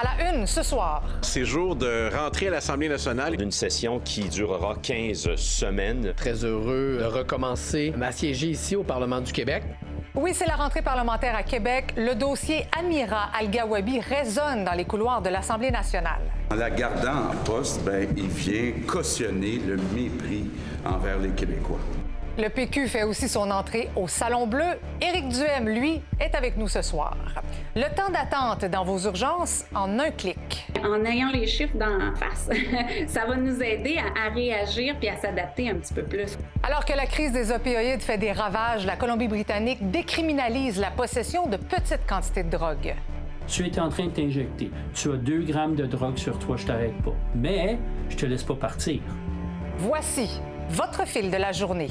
À la une ce soir. C'est jour de rentrer à l'Assemblée nationale. Une session qui durera 15 semaines. Très heureux de recommencer à siéger ici au Parlement du Québec. Oui, c'est la rentrée parlementaire à Québec. Le dossier Amira Al-Gawabi résonne dans les couloirs de l'Assemblée nationale. En la gardant en poste, ben, il vient cautionner le mépris envers les Québécois. Le PQ fait aussi son entrée au Salon Bleu. Éric Duhem, lui, est avec nous ce soir. Le temps d'attente dans vos urgences en un clic. En ayant les chiffres dans la face, ça va nous aider à, à réagir puis à s'adapter un petit peu plus. Alors que la crise des opioïdes fait des ravages, la Colombie-Britannique décriminalise la possession de petites quantités de drogue. Tu es en train de t'injecter. Tu as 2 grammes de drogue sur toi, je t'arrête pas. Mais je te laisse pas partir. Voici votre fil de la journée.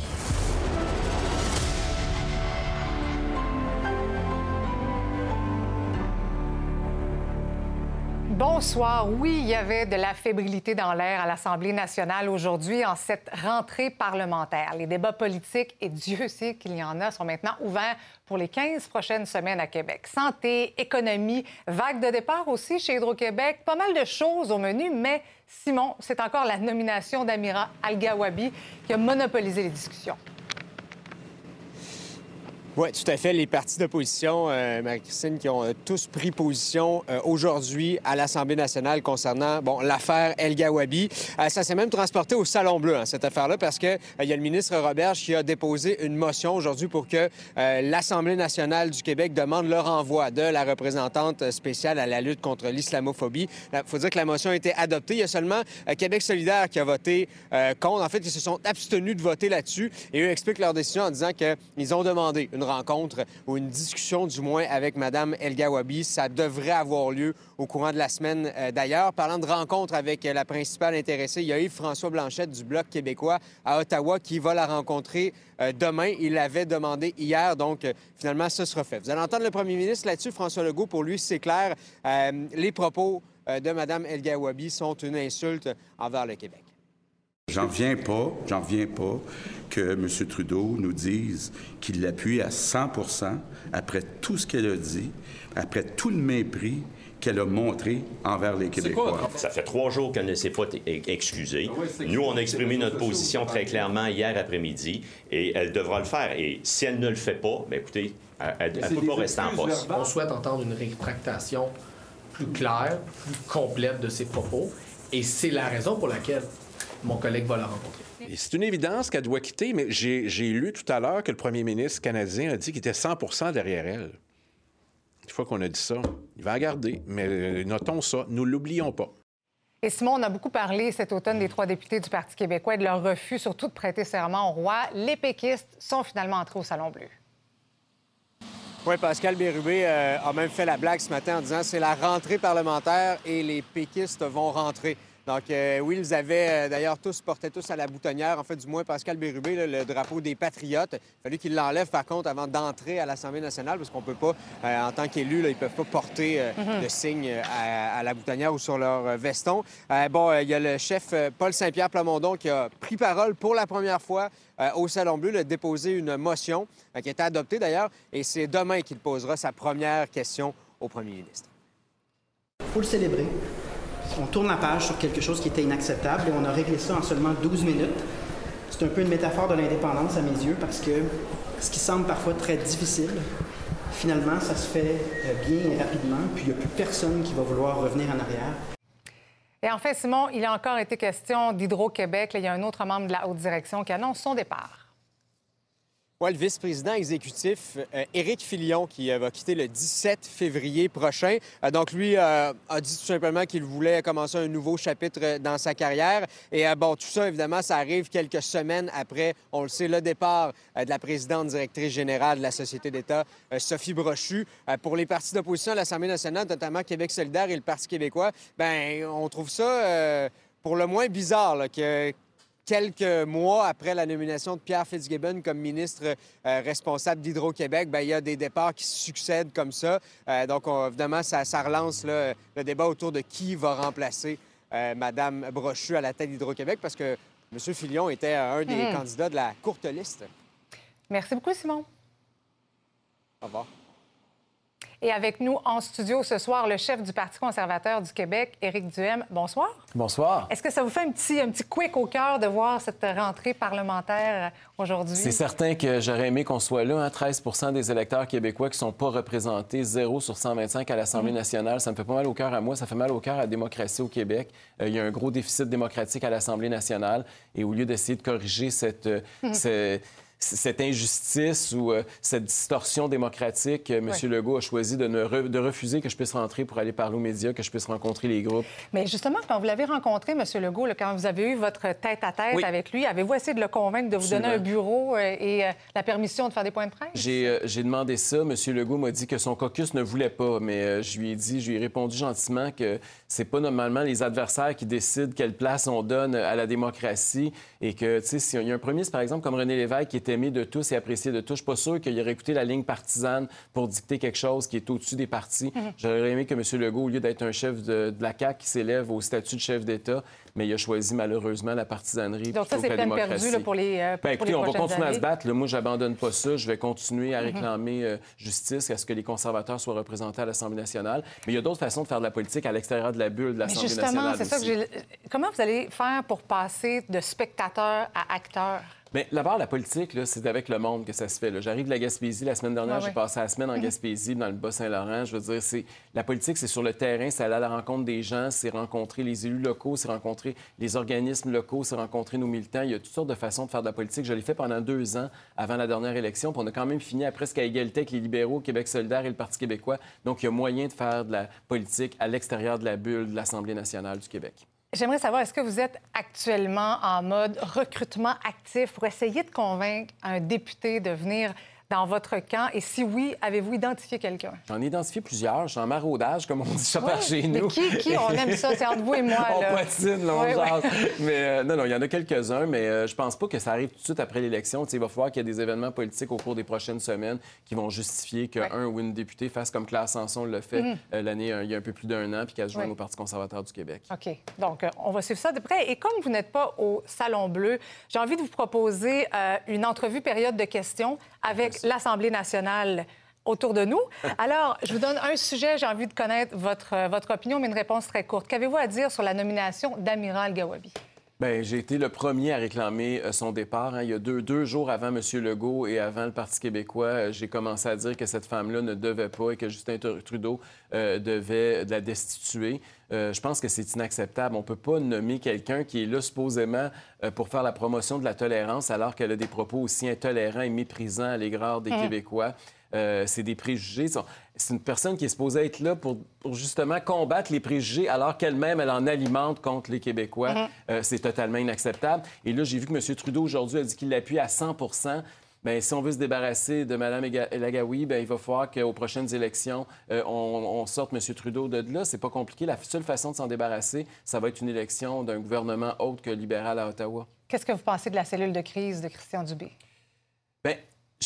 Bonsoir. Oui, il y avait de la fébrilité dans l'air à l'Assemblée nationale aujourd'hui en cette rentrée parlementaire. Les débats politiques, et Dieu sait qu'il y en a, sont maintenant ouverts pour les 15 prochaines semaines à Québec. Santé, économie, vague de départ aussi chez Hydro-Québec, pas mal de choses au menu, mais Simon, c'est encore la nomination d'Amira Al-Gawabi qui a monopolisé les discussions. Oui, tout à fait. Les partis d'opposition, euh, Marie-Christine, qui ont euh, tous pris position euh, aujourd'hui à l'Assemblée nationale concernant bon, l'affaire El Gawabi. Euh, ça s'est même transporté au Salon Bleu, hein, cette affaire-là, parce qu'il il y a le ministre Roberge qui a déposé une motion aujourd'hui pour que l'Assemblée nationale du Québec demande le renvoi de la représentante spéciale à la lutte contre l'islamophobie. Il faut dire que la motion a été adoptée. Il y a seulement Québec solidaire qui a voté contre. En fait, ils se sont abstenus de voter là-dessus et eux expliquent leur décision en disant qu'ils ont demandé une rencontre ou une discussion du moins avec Mme El Gawabi. Ça devrait avoir lieu au courant de la semaine euh, d'ailleurs. Parlant de rencontre avec euh, la principale intéressée, il y a Yves-François Blanchette du Bloc québécois à Ottawa qui va la rencontrer euh, demain. Il l'avait demandé hier, donc finalement, ce sera fait. Vous allez entendre le premier ministre là-dessus, François Legault. Pour lui, c'est clair, les propos de Mme El Gawabi sont une insulte envers le Québec. J'en viens pas, j'en viens pas que M. Trudeau nous dise qu'il l'appuie à 100% après tout ce qu'elle a dit, après tout le mépris qu'elle a montré envers les Québécois. Ça fait trois jours qu'elle ne s'est pas excusée. Nous, on a exprimé notre position très clairement hier après-midi et elle devra le faire. Et si elle ne le fait pas, bien, écoutez, elle ne peut pas rester en poste. On souhaite entendre une rétractation plus claire, plus complète de ses propos. Et c'est la raison pour laquelle mon collègue va la rencontrer. C'est une évidence qu'elle doit quitter, mais j'ai lu tout à l'heure que le premier ministre canadien a dit qu'il était 100% derrière elle. Une fois qu'on a dit ça, il va la garder. Mais euh, notons ça, nous l'oublions pas. Et Simon, on a beaucoup parlé cet automne des trois députés du Parti québécois et de leur refus, surtout de prêter serment au roi. Les péquistes sont finalement entrés au Salon Bleu. Oui, Pascal Bérubé euh, a même fait la blague ce matin en disant c'est la rentrée parlementaire et les péquistes vont rentrer. Donc, euh, oui, ils avaient euh, d'ailleurs tous, portaient tous à la boutonnière, en fait, du moins Pascal Bérubé, le drapeau des Patriotes. Il a fallu qu'il l'enlève, par contre, avant d'entrer à l'Assemblée nationale, parce qu'on peut pas, euh, en tant qu'élu, ils peuvent pas porter mhm. le signe à, la boutonnière ou sur leur veston. bon, il y a le chef Paul Saint-Pierre Plamondon qui a pris parole pour la première fois au Salon Bleu, il a déposé une motion qui a été adoptée d'ailleurs, et c'est demain qu'il posera sa première question au premier ministre. Il faut le célébrer on tourne la page sur quelque chose qui était inacceptable et on a réglé ça en seulement 12 minutes. C'est un peu une métaphore de l'indépendance à mes yeux parce que ce qui semble parfois très difficile, finalement, ça se fait euh, bien et rapidement, puis il n'y a plus personne qui va vouloir revenir en arrière. Et en fait, Simon, il a encore été question d'Hydro-Québec. Il y a un autre membre de la haute direction qui annonce son départ. Le vice-président exécutif, euh, Éric Filion, qui euh, va quitter le 17 février prochain. Euh, donc, lui a dit tout simplement qu'il voulait commencer un nouveau chapitre dans sa carrière. Et bon, tout ça, évidemment, ça arrive quelques semaines après, on le sait, le départ de la présidente directrice générale de la Société d'État, Sophie Brochu. pour les partis d'opposition à l'Assemblée nationale, notamment Québec solidaire et le Parti québécois, ben on trouve ça pour le moins bizarre que quelques mois après la nomination de Pierre Fitzgibbon comme ministre euh, responsable d'Hydro-Québec, ben, il y a des départs qui succèdent comme ça. Euh, donc, évidemment, ça, relance le débat autour de qui va remplacer euh, Mme Brochu à la tête d'Hydro-Québec, parce que M. Filion était un des hmm. candidats de la courte liste. Merci beaucoup, Simon. Au revoir. Et avec nous en studio ce soir, le chef du Parti conservateur du Québec, Éric Duhem. Bonsoir. Bonsoir. Est-ce que ça vous fait un petit, un petit quick au cœur de voir cette rentrée parlementaire aujourd'hui? C'est certain que j'aurais aimé qu'on soit là. Hein? 13 des électeurs québécois qui ne sont pas représentés, 0 sur 125 à l'Assemblée nationale. Ça me fait pas mal au cœur à moi. Ça fait mal au cœur à la démocratie au Québec. Euh, il y a un gros déficit démocratique à l'Assemblée nationale. Et au lieu d'essayer de corriger cette, euh, ce- cette injustice ou euh, cette distorsion démocratique, euh, M. Legault a choisi de, ne re- de refuser que je puisse rentrer pour aller parler aux médias, que je puisse rencontrer les groupes. Mais justement, quand vous l'avez rencontré, M. Legault, là, quand vous avez eu votre tête-à-tête Oui. avec lui, avez-vous essayé de le convaincre de vous donner un bureau euh, et euh, la permission de faire des points de presse? J'ai demandé ça. M. Legault m'a dit que son caucus ne voulait pas, mais euh, je lui ai dit, je lui ai répondu gentiment que c'est pas normalement les adversaires qui décident quelle place on donne à la démocratie et que, tu sais, s'il y a un premier par exemple, comme René Lévesque, qui est aimé de tous et apprécié de tous, je suis pas sûr qu'il aurait écouté la ligne partisane pour dicter quelque chose qui est au-dessus des partis. J'aurais aimé que M. Legault, au lieu d'être un chef de, de la CAQ qui s'élève au statut de chef d'État, mais il a choisi malheureusement la partisanerie Donc ça, plutôt c'est que la démocratie. là, pour les, euh, Ben, pour écoutez, les on va continuer à se battre. Là, moi, j'abandonne pas ça. Je vais continuer à réclamer euh, justice, à ce que les conservateurs soient représentés à l'Assemblée nationale. Mais il y a d'autres façons de faire de la politique à l'extérieur de la bulle de l'Assemblée justement, nationale c'est ça que j'ai... Comment vous allez faire pour passer de spectateur à acteur? Mais d'abord, la politique, c'est avec le monde que ça se fait. J'arrive de la Gaspésie. La semaine dernière, Ouais, j'ai ouais. passé la semaine en Gaspésie, dans le Bas-Saint-Laurent. Je veux dire, c'est... la politique, c'est sur le terrain, c'est aller à la rencontre des gens, c'est rencontrer les élus locaux, c'est rencontrer les organismes locaux, c'est rencontrer nos militants. Il y a toutes sortes de façons de faire de la politique. Je l'ai fait pendant deux ans avant la dernière élection. Puis on a quand même fini à presque à égalité avec les libéraux, Québec solidaire et le Parti québécois. Donc, il y a moyen de faire de la politique à l'extérieur de la bulle de l'Assemblée nationale du Québec. J'aimerais savoir, est-ce que vous êtes actuellement en mode recrutement actif pour essayer de convaincre un député de venir dans votre camp? Et si oui, avez-vous identifié quelqu'un? J'en ai identifié plusieurs. Je suis en maraudage, comme on dit ça par Ouais. chez Mais nous. qui- qui? On aime ça, c'est entre vous et moi, on là. patine, là, on ouais. jase. Mais euh, non, non, il y en a quelques-uns, mais euh, je pense pas que ça arrive tout de suite après l'élection. Il va falloir qu'il y ait des événements politiques au cours des prochaines semaines qui vont justifier qu'un ou une députée fasse comme Claire Sanson l'a fait Mhm. euh, l'année, euh, il y a un peu plus d'un an, puis qu'elle se joigne au Parti conservateur du Québec. OK. Donc, on va suivre ça de près. Et comme vous n'êtes pas au Salon Bleu, j'ai envie de vous proposer une entrevue période de questions avec l'Assemblée nationale autour de nous. Alors, je vous donne un sujet, j'ai envie de connaître votre, euh, votre opinion, mais une réponse très courte. Qu'avez-vous à dire sur la nomination d'Amiral Gawabi? Bien, j'ai été le premier à réclamer euh, son départ. hein. Il y a deux, deux jours avant M. Legault et avant le Parti québécois, euh, j'ai commencé à dire que cette femme-là ne devait pas et que Justin Tr- Trudeau euh, devait la destituer. Euh, je pense que c'est inacceptable. On ne peut pas nommer quelqu'un qui est là supposément euh, pour faire la promotion de la tolérance alors qu'elle a des propos aussi intolérants et méprisants à l'égard des Mhm. Québécois. Euh, c'est des préjugés. C'est une personne qui est supposée être là pour, pour justement combattre les préjugés alors qu'elle-même, elle en alimente contre les Québécois. Mhm. Euh, c'est totalement inacceptable. Et là, j'ai vu que M. Trudeau, aujourd'hui, a dit qu'il l'appuie à 100 Bien, si on veut se débarrasser de Mme Elagawi, bien, il va falloir qu'aux prochaines élections, euh, on, on sorte M. Trudeau de là. C'est pas compliqué. La seule façon de s'en débarrasser, ça va être une élection d'un gouvernement autre que libéral à Ottawa. Qu'est-ce que vous pensez de la cellule de crise de Christian Dubé?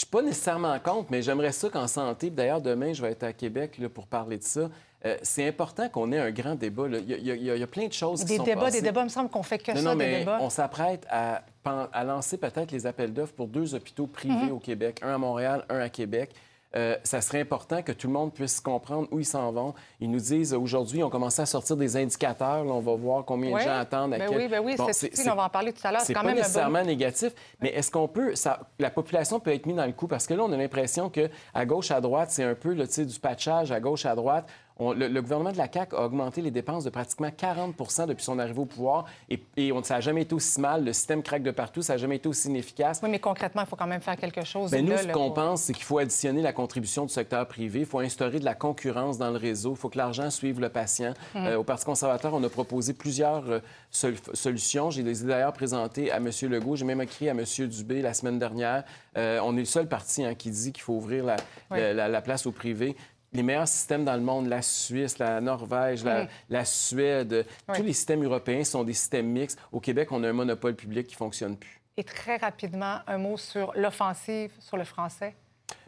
Je suis pas nécessairement contre, mais j'aimerais ça qu'en santé, d'ailleurs, demain, je vais être à Québec là, pour parler de ça. euh, c'est important qu'on ait un grand débat. là. Il y, a- il y a- il y a- il y a plein de choses qui Des sont débats, passées. des débats, il me semble qu'on fait que non, ça, non, des mais débats. on s'apprête à, à lancer peut-être les appels d'offres pour deux hôpitaux privés Mhm. au Québec, un à Montréal, un à Québec. Euh, ça serait important que tout le monde puisse comprendre où ils s'en vont. Ils nous disent, aujourd'hui, on commence à sortir des indicateurs. Là, on va voir combien de gens attendent. À Ben quel- oui, ben oui, Bon, c'est on va en parler tout à l'heure. C'est quand pas même bon- nécessairement négatif, mais est-ce qu'on peut... Ça, la population peut être mise dans le coup? Parce que là, on a l'impression que à gauche, à droite, c'est un peu sais, du patchage à gauche, à droite. On- le, le gouvernement de la CAQ a augmenté les dépenses de pratiquement 40 depuis son arrivée au pouvoir et, et on, ça n'a jamais été aussi mal. Le système craque de partout, ça n'a jamais été aussi inefficace. Oui, mais concrètement, il faut quand même faire quelque chose. Ben, nous, là, ce qu'on pour- pense, c'est qu'il faut additionner la contribution du secteur privé, il faut instaurer de la concurrence dans le réseau, il faut que l'argent suive le patient. Mhm. Euh, au Parti conservateur, on a proposé plusieurs euh, sol- solutions. J'ai d'ailleurs présentées à M. Legault. J'ai même écrit à M. Dubé la semaine dernière. Euh, on est le seul parti hein, qui dit qu'il faut ouvrir la, Oui. la- la- la place au privé. Les meilleurs systèmes dans le monde, la Suisse, la Norvège, la, la Suède, Oui. tous les systèmes européens sont des systèmes mixtes. Au Québec, on a un monopole public qui ne fonctionne plus. Et très rapidement, un mot sur l'offensive sur le français.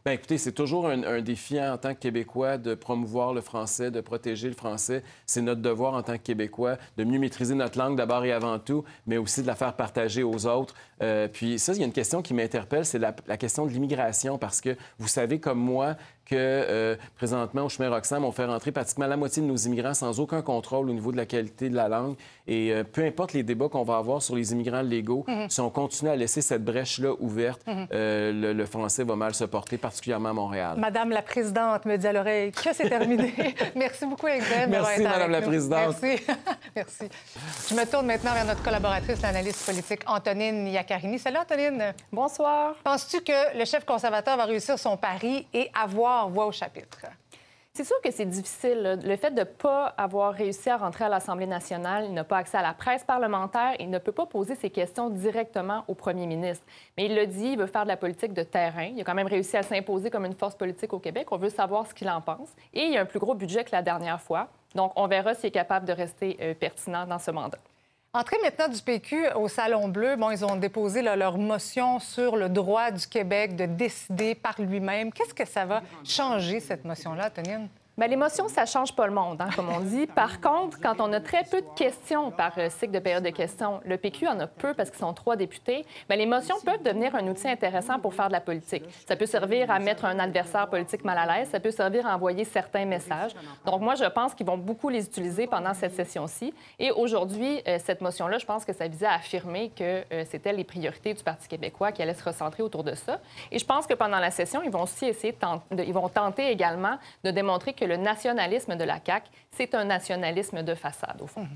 Bien, écoutez, c'est toujours un, un défi hein, en tant que Québécois de promouvoir le français, de protéger le français. C'est notre devoir en tant que Québécois de mieux maîtriser notre langue d'abord et avant tout, mais aussi de la faire partager aux autres. Euh, puis ça, il y a une question qui m'interpelle, c'est la, la question de l'immigration, parce que vous savez comme moi que euh, présentement, au chemin Roxham, on fait rentrer pratiquement la moitié de nos immigrants sans aucun contrôle au niveau de la qualité de la langue. Et euh, peu importe les débats qu'on va avoir sur les immigrants légaux, Mhm. si on continue à laisser cette brèche-là ouverte, Mhm. euh, le, le français va mal se porter, particulièrement à Montréal. Madame la présidente me dit à l'oreille que c'est terminé. Merci beaucoup, Ingrid. Merci, été Madame avec la nous. présidente. Merci. Merci. Je me tourne maintenant vers notre collaboratrice, l'analyste politique Antonine Iaccarini. Salut, Antonine. Bonsoir. Penses-tu que le chef conservateur va réussir son pari et avoir voix au chapitre? C'est sûr que c'est difficile. Le fait de ne pas avoir réussi à rentrer à l'Assemblée nationale, il n'a pas accès à la presse parlementaire, il ne peut pas poser ses questions directement au premier ministre. Mais il l'a dit, il veut faire de la politique de terrain. Il a quand même réussi à s'imposer comme une force politique au Québec. On veut savoir ce qu'il en pense. Et il y a un plus gros budget que la dernière fois. Donc, on verra s'il est capable de rester euh, pertinent dans ce mandat. Entrée maintenant du PQ au Salon Bleu, bon, ils ont déposé leur motion sur le droit du Québec de décider par lui-même. Qu'est-ce que ça va changer, cette motion-là, Antonine? Bien, l'émotion, ça change pas le monde, hein, comme on dit. Par contre, quand on a très peu de questions par euh, cycle de période de questions, le PQ en a peu parce qu'ils sont trois députés, bien, les motions peuvent devenir un outil intéressant pour faire de la politique. Ça peut servir à mettre un adversaire politique mal à l'aise, ça peut servir à envoyer certains messages. Donc, moi, je pense qu'ils vont beaucoup les utiliser pendant cette session-ci. Et aujourd'hui, euh, cette motion-là, je pense que ça visait à affirmer que euh, c'était les priorités du Parti québécois qui allaient se recentrer autour de ça. Et je pense que pendant la session, ils vont aussi essayer de- ils vont tenter également de démontrer que le nationalisme de la CAQ, c'est un nationalisme de façade, au fond.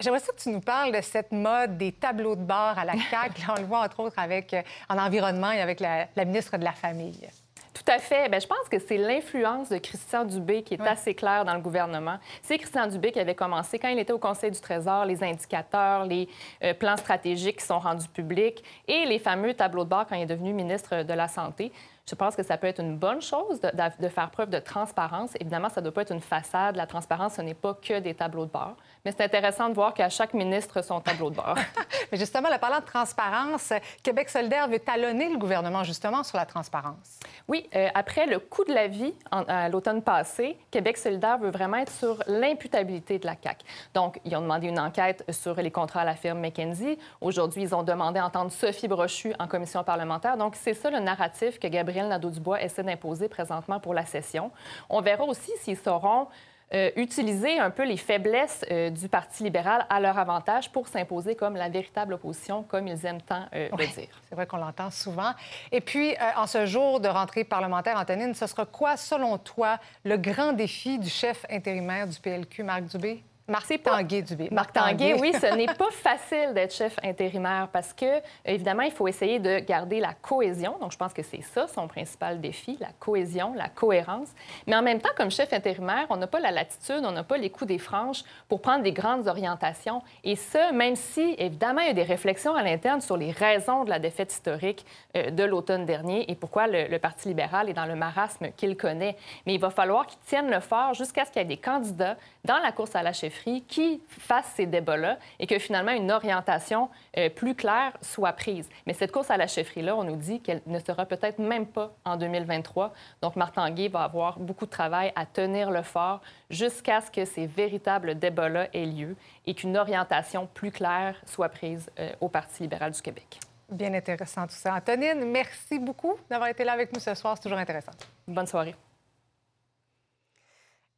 J'aimerais ça que tu nous parles de cette mode des tableaux de bord à la CAQ. Là, on le voit entre autres avec, euh, en environnement et avec la, la ministre de la Famille. Tout à fait. Bien, je pense que c'est l'influence de Christian Dubé qui est assez claire dans le gouvernement. C'est Christian Dubé qui avait commencé, quand il était au Conseil du Trésor, les indicateurs, les euh, plans stratégiques qui sont rendus publics et les fameux tableaux de bord quand il est devenu ministre de la Santé. Je pense que ça peut être une bonne chose de, de- de faire preuve de transparence. Évidemment, ça ne doit pas être une façade. La transparence, ce n'est pas que des tableaux de bord. Mais c'est intéressant de voir qu'à chaque ministre, son tableau de bord. Mais justement, là, parlant de transparence, Québec solidaire veut talonner le gouvernement justement sur la transparence. Oui, euh, après le coût de la vie en- à l'automne passé, Québec solidaire veut vraiment être sur l'imputabilité de la CAQ. Donc, ils ont demandé une enquête sur les contrats à la firme McKenzie. Aujourd'hui, ils ont demandé à entendre Sophie Brochu en commission parlementaire. Donc, c'est ça le narratif que Gabriel Nadeau-Dubois essaie d'imposer présentement pour la session. On verra aussi s'ils sauront euh, utiliser un peu les faiblesses euh, du Parti libéral à leur avantage pour s'imposer comme la véritable opposition, comme ils aiment tant euh, le dire. C'est vrai qu'on l'entend souvent. Et puis, en ce jour de rentrée parlementaire, Antonine, ce sera quoi, selon toi, le grand défi du chef intérimaire du PLQ, Marc Dubé? Marc Tanguay Dubé. Marc Tanguay, oui, ce n'est pas facile d'être chef intérimaire parce que, évidemment, il faut essayer de garder la cohésion. Donc, je pense que c'est ça son principal défi, la cohésion, la cohérence. Mais en même temps, comme chef intérimaire, on n'a pas la latitude, on n'a pas les coups des franges pour prendre des grandes orientations. Et ça, même si, évidemment, il y a des réflexions à l'interne sur les raisons de la défaite historique euh, de l'automne dernier et pourquoi le, le Parti libéral est dans le marasme qu'il connaît. Mais il va falloir qu'il tienne le fort jusqu'à ce qu'il y ait des candidats dans la course à la chefferie qui fassent ces débats-là et que finalement une orientation euh, plus claire soit prise. Mais cette course à la chefferie-là, on nous dit qu'elle ne sera peut-être même pas en 2023. Donc, Marc Tanguay va avoir beaucoup de travail à tenir le fort jusqu'à ce que ces véritables débats-là aient lieu et qu'une orientation plus claire soit prise euh, au Parti libéral du Québec. Bien intéressant tout ça. Antonine, merci beaucoup d'avoir été là avec nous ce soir. C'est toujours intéressant. Bonne soirée.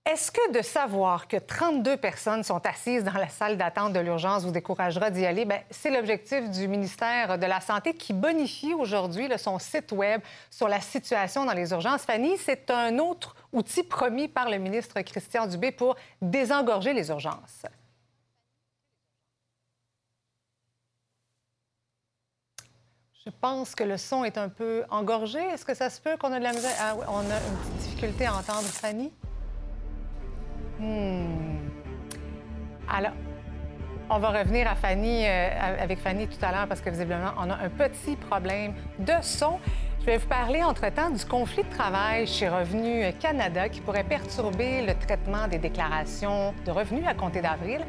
Est-ce que de savoir que 32 personnes sont assises dans la salle d'attente de l'urgence vous découragera d'y aller? Bien, c'est l'objectif du ministère de la Santé qui bonifie aujourd'hui son site Web sur la situation dans les urgences. Fanny, c'est un autre outil promis par le ministre Christian Dubé pour désengorger les urgences. Je pense que le son est un peu engorgé. Est-ce que ça se peut qu'on a de la misère? Ah oui, on a une petite difficulté à entendre Fanny. Hmm. Alors, on va revenir à Fanny, euh, avec Fanny tout à l'heure parce que visiblement, on a un petit problème de son. Je vais vous parler entre-temps du conflit de travail chez Revenu Canada qui pourrait perturber le traitement des déclarations de revenus à compter d'avril.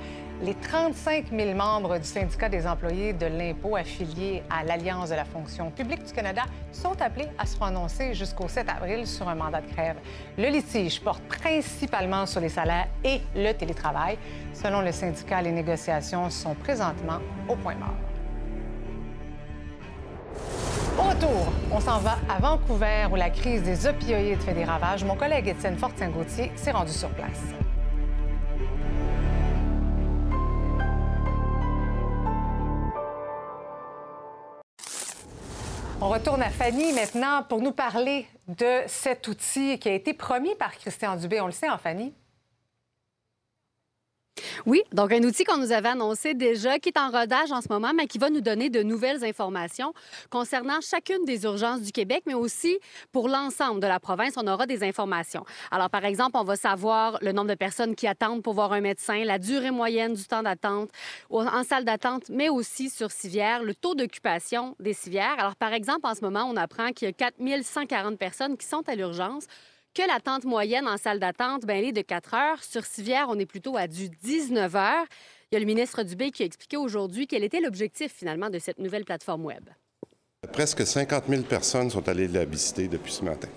Les 35 000 membres du syndicat des employés de l'impôt affiliés à l'Alliance de la fonction publique du Canada sont appelés à se prononcer jusqu'au 7 avril sur un mandat de grève. Le litige porte principalement sur les salaires et le télétravail. Selon le syndicat, les négociations sont présentement au point mort. Au retour, on s'en va à Vancouver où la crise des opioïdes fait des ravages. Mon collègue Étienne Fortin-Gauthier s'est rendu sur place. On retourne à Fanny maintenant pour nous parler de cet outil qui a été promis par Christian Dubé. On le sait, en hein, Fanny? Oui, donc un outil qu'on nous avait annoncé déjà, qui est en rodage en ce moment, mais qui va nous donner de nouvelles informations concernant chacune des urgences du Québec, mais aussi pour l'ensemble de la province, on aura des informations. Alors, par exemple, on va savoir le nombre de personnes qui attendent pour voir un médecin, la durée moyenne du temps d'attente en salle d'attente, mais aussi sur civière, le taux d'occupation des civières. Alors, par exemple, en ce moment, on apprend qu'il y a 4140 personnes qui sont à l'urgence que l'attente moyenne en salle d'attente, ben, elle est de 4 heures. Sur Civière, on est plutôt à du 19 heures. Il y a le ministre Dubé qui a expliqué aujourd'hui quel était l'objectif finalement de cette nouvelle plateforme Web. Presque 50 000 personnes sont allées la visiter depuis ce matin.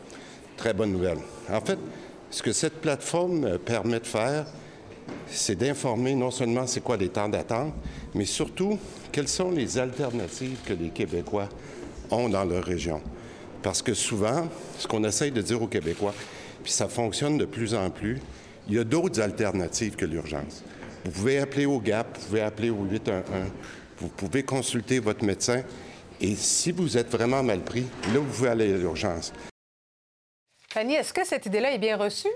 Très bonne nouvelle. En fait, ce que cette plateforme euh, permet de faire, c'est d'informer non seulement c'est quoi les temps d'attente, mais surtout quelles sont les alternatives que les Québécois ont dans leur région. Parce que souvent, ce qu'on essaye de dire aux Québécois, puis ça fonctionne de plus en plus, il y a d'autres alternatives que l'urgence. Vous pouvez appeler au GAP, vous pouvez appeler au 811, vous pouvez consulter votre médecin, et si vous êtes vraiment mal pris, là, vous pouvez aller à l'urgence. Fanny, est-ce que cette idée-là est bien reçue?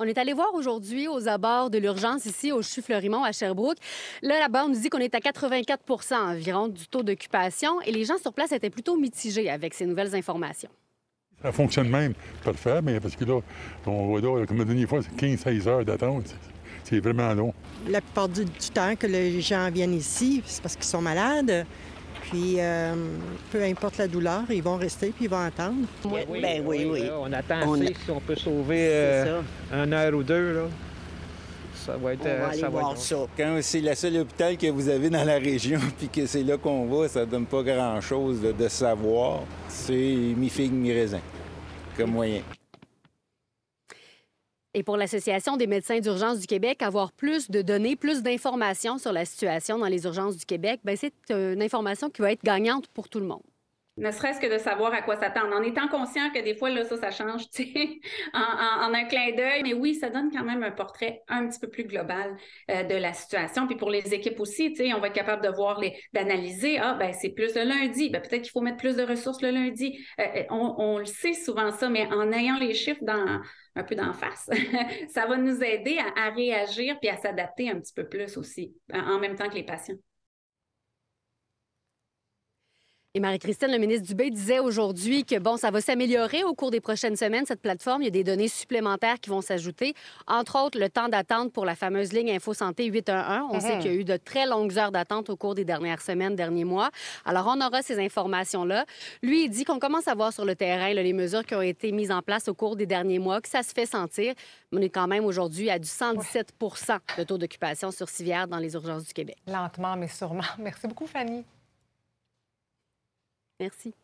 On est allé voir aujourd'hui aux abords de l'urgence ici au CHU Fleurimont à Sherbrooke. Là, là-bas, on nous dit qu'on est à 84% environ du taux d'occupation et les gens sur place étaient plutôt mitigés avec ces nouvelles informations. Ça fonctionne même parfait, mais parce que là, on voit là, comme la dernière fois, c'est 15-16 heures d'attente. C'est vraiment long. La plupart du temps que les gens viennent ici, c'est parce qu'ils sont malades. Puis, euh, peu importe la douleur, ils vont rester puis ils vont attendre. Oui, ben oui, oui. on attend assez si on peut sauver euh, un heure ou deux. Là. Ça va être. On va euh, voir ça. Quand c'est le seul hôpital que vous avez dans la région, puis que c'est là qu'on va, ça donne pas grand-chose de, savoir. C'est mi-figue, mi-raisin, comme moyen. Et pour l'Association des médecins d'urgence du Québec, avoir plus de données, plus d'informations sur la situation dans les urgences du Québec, ben, c'est une information qui va être gagnante pour tout le monde ne serait-ce que de savoir à quoi s'attendre, en étant conscient que des fois, là, ça, ça change, en, en, un clin d'œil. Mais oui, ça donne quand même un portrait un petit peu plus global euh, de la situation. Puis pour les équipes aussi, on va être capable de voir, les, d'analyser, ah, ben c'est plus le lundi, ben, peut-être qu'il faut mettre plus de ressources le lundi. Euh, euh, on, on, le sait souvent ça, mais en ayant les chiffres dans, un peu d'en face, ça va nous aider à, réagir puis à s'adapter un petit peu plus aussi, en même temps que les patients. Et Marie-Christine, le ministre Dubé, disait aujourd'hui que, bon, ça va s'améliorer au cours des prochaines semaines, cette plateforme. Il y a des données supplémentaires qui vont s'ajouter. Entre autres, le temps d'attente pour la fameuse ligne Info Santé 811. On sait mhm. qu'il y a eu de très longues heures d'attente au cours des dernières semaines, derniers mois. Alors, on aura ces informations-là. Lui, il dit qu'on commence à voir sur le terrain les mesures qui ont été mises en place au cours des derniers mois, que ça se fait sentir. On est quand même aujourd'hui à du 117% de taux d'occupation sur civière dans les urgences du Québec. Lentement, mais sûrement. Merci beaucoup, Fanny. Merci.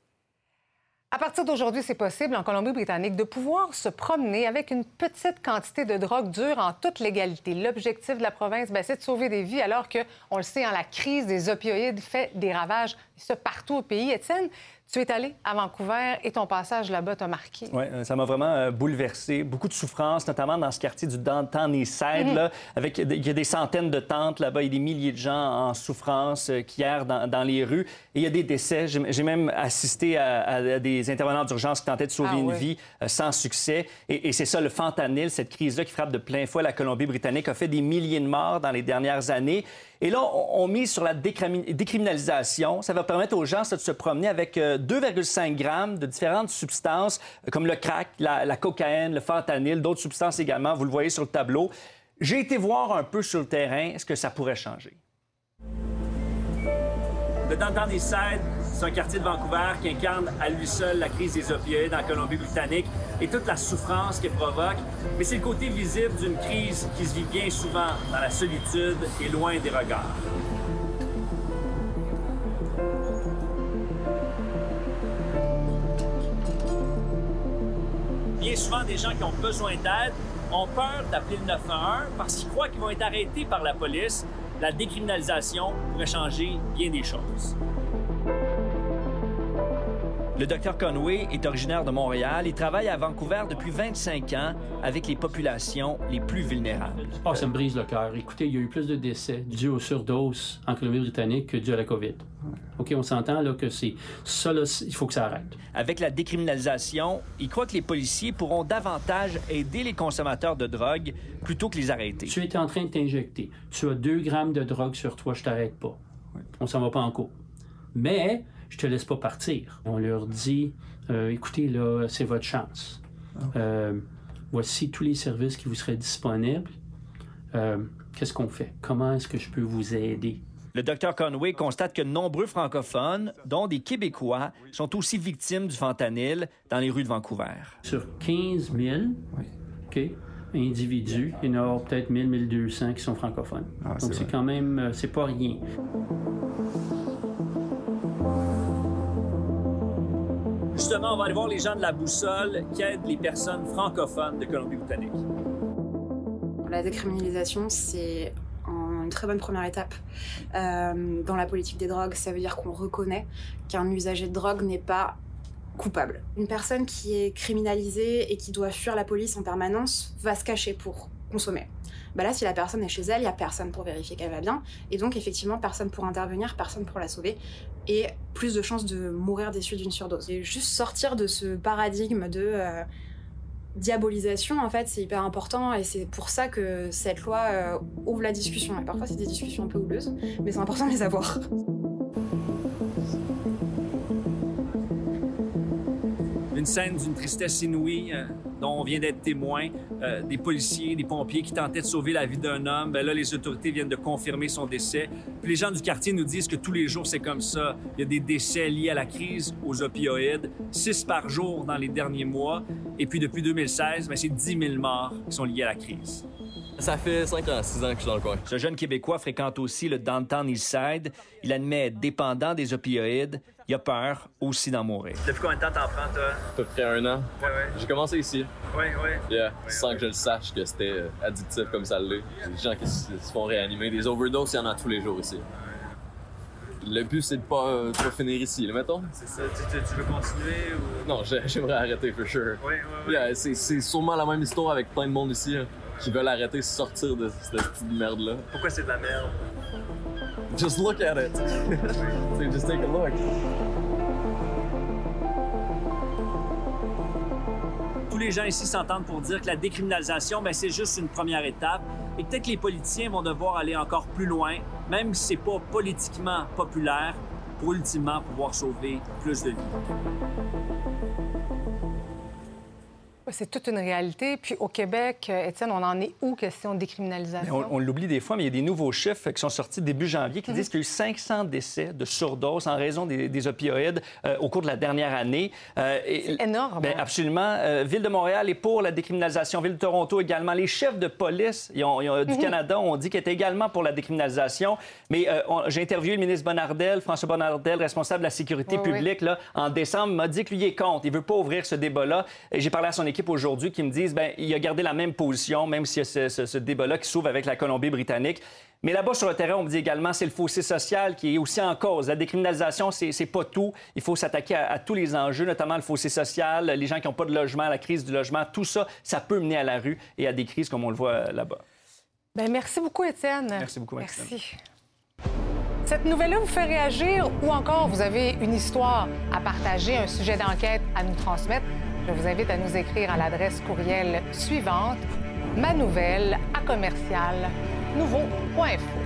À partir d'aujourd'hui, c'est possible en Colombie-Britannique de pouvoir se promener avec une petite quantité de drogue dure en toute légalité. L'objectif de la province, ben, c'est de sauver des vies alors que, on le sait, hein, la crise des opioïdes fait des ravages partout au pays. Étienne, tu es allé à Vancouver et ton passage là-bas t'a marqué. Oui, euh, ça m'a vraiment euh, bouleversé. Beaucoup de souffrance, notamment dans ce quartier du Downtown Eastside. Mhm. là, avec, il y a des centaines de tentes là-bas, il y a des milliers de gens en souffrance euh, qui errent dans, les rues. Et il y a des décès. J'ai même assisté à, des intervenants d'urgence qui tentaient de sauver ah une vie sans succès. Et, et c'est ça, le fentanyl, cette crise-là qui frappe de plein fouet la Colombie-Britannique, a fait des milliers de morts dans les dernières années. Et là, on, mise sur la décriminalisation. Ça va permettre aux gens de se promener avec 2,5 euh, grammes de différentes substances, euh, comme le crack, la, cocaïne, le fentanyl, d'autres substances également. Vous le voyez sur le tableau. J'ai été voir un peu sur le terrain ce que ça pourrait changer? Le Downtown Eastside, c'est un quartier de Vancouver qui incarne à lui seul la crise des opioïdes en Colombie-Britannique et toute la souffrance qu'elle provoque. Mais c'est le côté visible d'une crise qui se vit bien souvent dans la solitude et loin des regards. Bien souvent, des gens qui ont besoin d'aide ont peur d'appeler le 911 parce qu'ils croient qu'ils vont être arrêtés par la police. La décriminalisation pourrait changer bien des choses. Le docteur Conway est originaire de Montréal. Il travaille à Vancouver depuis 25 ans avec les populations les plus vulnérables. Oh, ça me brise le cœur. Écoutez, il y a eu plus de décès dus aux surdoses en Colombie-Britannique que dus à la COVID. OK, on s'entend là que c'est ça, là, il faut que ça arrête. Avec la décriminalisation, il croit que les policiers pourront davantage aider les consommateurs de drogue plutôt que les arrêter. Tu es en train de t'injecter. Tu as 2 grammes de drogue sur toi, je t'arrête pas. On s'en va pas en cours. Mais je te laisse pas partir. On leur dit, euh, écoutez, là, c'est votre chance. Euh, voici tous les services qui vous seraient disponibles. Euh, Qu'est-ce qu'on fait? Comment est-ce que je peux vous aider? Le docteur Conway constate que nombreux francophones, dont des Québécois, sont aussi victimes du fentanyl dans les rues de Vancouver. Sur 15 000 OK, individus, il y en a peut-être 1000, 1200 qui sont francophones. Ah, Donc, c'est quand même, c'est pas rien. Justement, on va aller voir les gens de la boussole qui aident les personnes francophones de Colombie-Britannique. La décriminalisation, c'est un- une très bonne première étape euh, dans la politique des drogues. Ça veut dire qu'on reconnaît qu'un usager de drogue n'est pas coupable. Une personne qui est criminalisée et qui doit fuir la police en permanence va se cacher pour consommer. Bah là, si la personne est chez elle, il n'y a personne pour vérifier qu'elle va bien. Et donc, effectivement, personne pour intervenir, personne pour la sauver. Et plus de chances de mourir des suites d'une surdose. Et juste sortir de ce paradigme de euh, diabolisation, en fait, c'est hyper important. Et c'est pour ça que cette loi euh, ouvre la discussion. Parfois, c'est des discussions un peu houleuses, mais c'est important de les avoir. Une scène d'une tristesse inouïe euh, dont on vient d'être témoin. Euh, des policiers, des pompiers qui tentaient de sauver la vie d'un homme. Ben là, les autorités viennent de confirmer son décès. Puis les gens du quartier nous disent que tous les jours, c'est comme ça. Il y a des décès liés à la crise aux opioïdes, six par jour dans les derniers mois. Et puis depuis 2016, ben, c'est 10 000 morts qui sont liés à la crise. Ça fait 5 ans, 6 ans que je suis dans le coin. Ce jeune Québécois fréquente aussi le Downtown Eastside. Il admet être dépendant des opioïdes. Il a peur aussi d'en mourir. Depuis combien de temps t'en prends, toi? À peu près un an. Ouais, ouais. J'ai commencé ici. Ouais, ouais. Yeah, sans que je le sache que c'était euh, addictif comme ça l'est. Des gens qui se font réanimer. Des overdoses, il y en a tous les jours ici. Le but, c'est de pas, euh, de pas finir ici, là, mettons. C'est ça. Tu, tu- tu veux continuer ou? Non, j'ai- j'aimerais arrêter, for sure. Ouais, ouais, ouais. Yeah, c'est sûrement la même histoire avec plein de monde ici, là, qui veulent arrêter de sortir de cette petite merde-là. Pourquoi c'est de la merde? Just look at it. Just take a look. Les gens ici s'entendent pour dire que la décriminalisation, ben, c'est juste une première étape et peut-être que les politiciens vont devoir aller encore plus loin, même si c'est pas politiquement populaire, pour ultimement pouvoir sauver plus de vies. C'est toute une réalité. Puis au Québec, euh, Étienne, on en est où question de décriminalisation? On, on l'oublie des fois, mais il y a des nouveaux chiffres qui sont sortis début janvier Mhm. qui disent qu'il y a eu 500 décès de surdose en raison des, des opioïdes euh, au cours de la dernière année. c'est énorme. Ben, absolument. Euh, Ville de Montréal est pour la décriminalisation. Ville de Toronto également. Les chefs de police ils ont- ils ont- du Mhm. Canada ont dit qu'ils étaient également pour la décriminalisation. Mais euh, j'ai interviewé le ministre Bonardel, François Bonardel, responsable de la sécurité Oui, oui. publique, là, en décembre, m'a dit que lui est contre. Il veut pas ouvrir ce débat-là. Et J'ai parlé à son équipe aujourd'hui qui me disent ben il a gardé la même position, même s'il y a ce, ce- ce débat-là qui s'ouvre avec la Colombie-Britannique. Mais là-bas, sur le terrain, on me dit également c'est le fossé social qui est aussi en cause. La décriminalisation, c'est pas tout. Il faut s'attaquer à, à tous les enjeux, notamment le fossé social, les gens qui n'ont pas de logement, la crise du logement. Tout ça, ça peut mener à la rue et à des crises comme on le voit là-bas. Ben, merci beaucoup, Étienne. Merci beaucoup. Merci. Cette nouvelle-là vous fait réagir ou encore vous avez une histoire à partager, un sujet d'enquête à nous transmettre, je vous invite à nous écrire à l'adresse courriel suivante manouvelle à commercial nouveau.info.